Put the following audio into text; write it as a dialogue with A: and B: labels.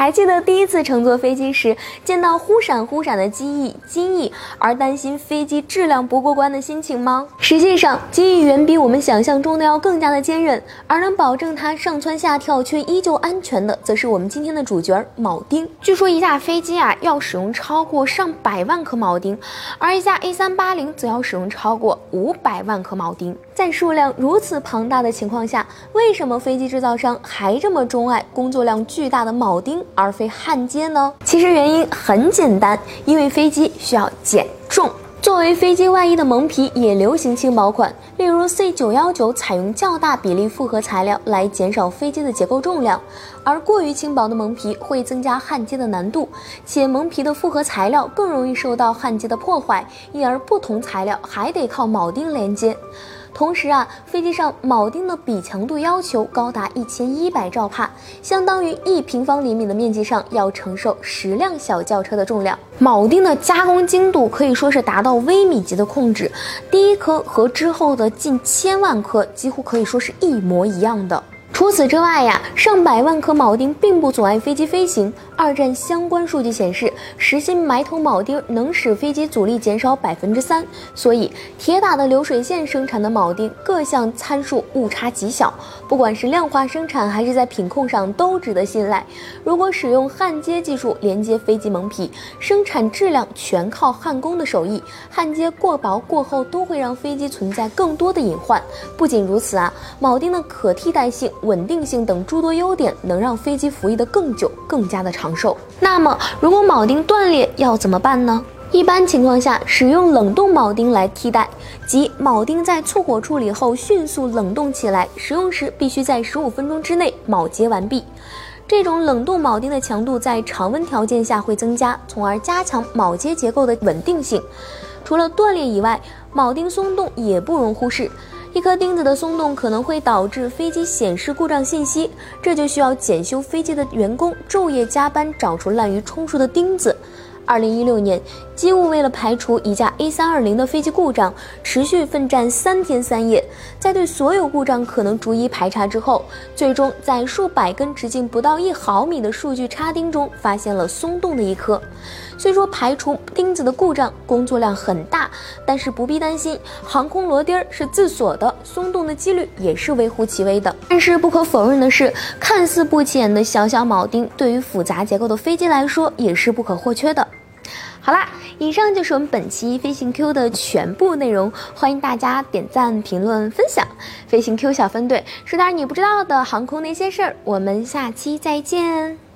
A: 还记得第一次乘坐飞机时，见到忽闪忽闪的机翼、机翼，而担心飞机质量不过关的心情吗？实际上，机翼远比我们想象中的要更加的坚韧，而能保证它上蹿下跳却依旧安全的，则是我们今天的主角铆钉。据说一架飞机啊要使用超过上百万颗铆钉，而一架 A380 则要使用超过五百万颗铆钉。在数量如此庞大的情况下，为什么飞机制造商还这么钟爱工作量巨大的铆钉而非焊接呢？其实原因很简单，因为飞机需要减重。作为飞机外衣的蒙皮也流行轻薄款，例如 C919 采用较大比例复合材料来减少飞机的结构重量，而过于轻薄的蒙皮会增加焊接的难度，且蒙皮的复合材料更容易受到焊接的破坏，因而不同材料还得靠铆钉连接。同时啊，飞机上铆钉的比强度要求高达一千一百兆帕，相当于一平方厘米的面积上要承受十辆小轿车的重量。铆钉的加工精度可以说是达到微米级的控制，第一颗和之后的近千万颗几乎可以说是一模一样的。除此之外呀，上百万颗铆钉并不阻碍飞机飞行。二战相关数据显示，实心埋头铆钉能使飞机阻力减少百分之三。所以，铁打的流水线生产的铆钉各项参数误差极小，不管是量化生产还是在品控上都值得信赖。如果使用焊接技术连接飞机蒙皮，生产质量全靠焊工的手艺。焊接过薄过厚都会让飞机存在更多的隐患。不仅如此啊，铆钉的可替代性。稳定性等诸多优点，能让飞机服役的更久，更加的长寿。那么，如果铆钉断裂要怎么办呢？一般情况下，使用冷冻铆钉来替代，即铆钉在淬火处理后迅速冷冻起来，使用时必须在十五分钟之内铆接完毕。这种冷冻铆钉的强度在常温条件下会增加，从而加强铆接结构的稳定性。除了断裂以外，铆钉松动也不容忽视。一颗钉子的松动可能会导致飞机显示故障信息，这就需要检修飞机的员工昼夜加班找出滥竽充数的钉子。二零一六年，机务为了排除一架 A 三二零的飞机故障，持续奋战三天三夜，在对所有故障可能逐一排查之后，最终在数百根直径不到一毫米的数据插钉中发现了松动的一颗。虽说排除钉子的故障工作量很大，但是不必担心，航空螺钉是自锁的，松动的几率也是微乎其微的。但是不可否认的是，看似不起眼的小小铆钉，对于复杂结构的飞机来说也是不可或缺的。好啦，以上就是我们本期飞行 Q 的全部内容，欢迎大家点赞、评论、分享。飞行 Q 小分队说点你不知道的航空那些事儿，我们下期再见。